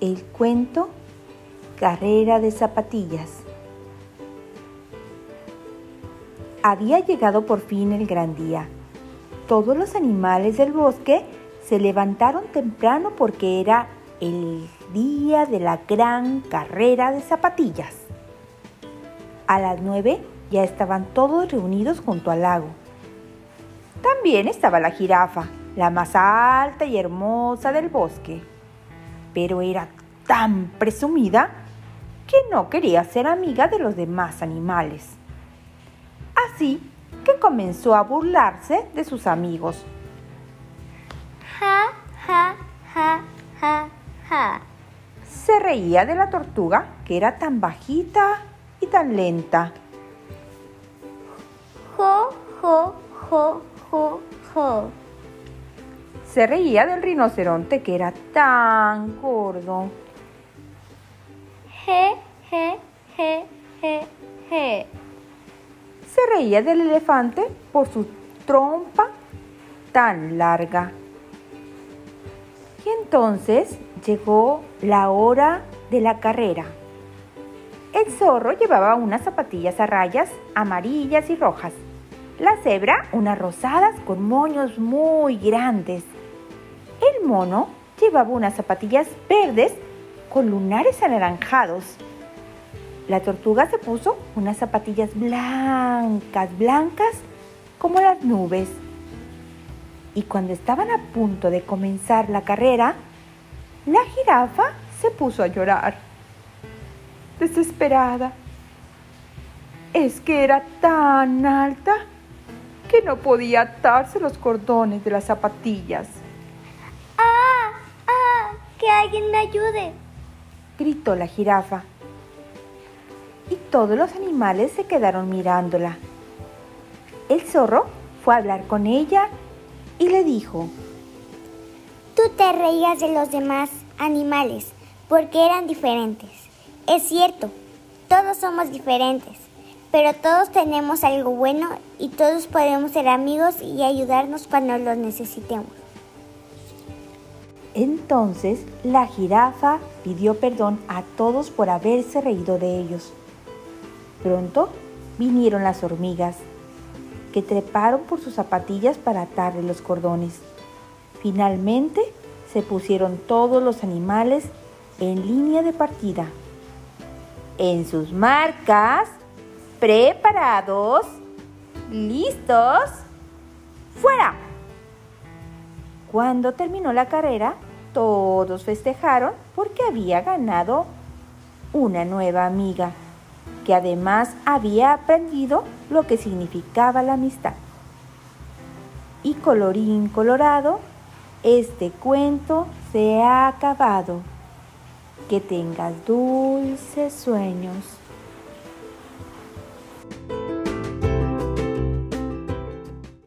El cuento Carrera de Zapatillas. Había llegado por fin el gran día. Todos los animales del bosque se levantaron temprano porque era el día de la gran carrera de zapatillas. A las nueve ya estaban todos reunidos junto al lago. También estaba la jirafa, la más alta y hermosa del bosque pero era tan presumida que no quería ser amiga de los demás animales. Así que comenzó a burlarse de sus amigos. Ja, ja, ja, ja, ja. Se reía de la tortuga, que era tan bajita y tan lenta. Jo, jo, jo, jo, jo. Se reía del rinoceronte que era tan gordo. Je, je, je, je, je. Se reía del elefante por su trompa tan larga. Y entonces llegó la hora de la carrera. El zorro llevaba unas zapatillas a rayas amarillas y rojas. La cebra unas rosadas con moños muy grandes. Mono llevaba unas zapatillas verdes con lunares anaranjados. La tortuga se puso unas zapatillas blancas, blancas como las nubes. Y cuando estaban a punto de comenzar la carrera, la jirafa se puso a llorar, desesperada. Es que era tan alta que no podía atarse los cordones de las zapatillas. Alguien me ayude, gritó la jirafa. Y todos los animales se quedaron mirándola. El zorro fue a hablar con ella y le dijo, Tú te reías de los demás animales porque eran diferentes. Es cierto, todos somos diferentes, pero todos tenemos algo bueno y todos podemos ser amigos y ayudarnos cuando los necesitemos. Entonces la jirafa pidió perdón a todos por haberse reído de ellos. Pronto vinieron las hormigas, que treparon por sus zapatillas para atarle los cordones. Finalmente se pusieron todos los animales en línea de partida. En sus marcas, preparados, listos, fuera. Cuando terminó la carrera, todos festejaron porque había ganado una nueva amiga, que además había aprendido lo que significaba la amistad. Y colorín colorado, este cuento se ha acabado. Que tengas dulces sueños.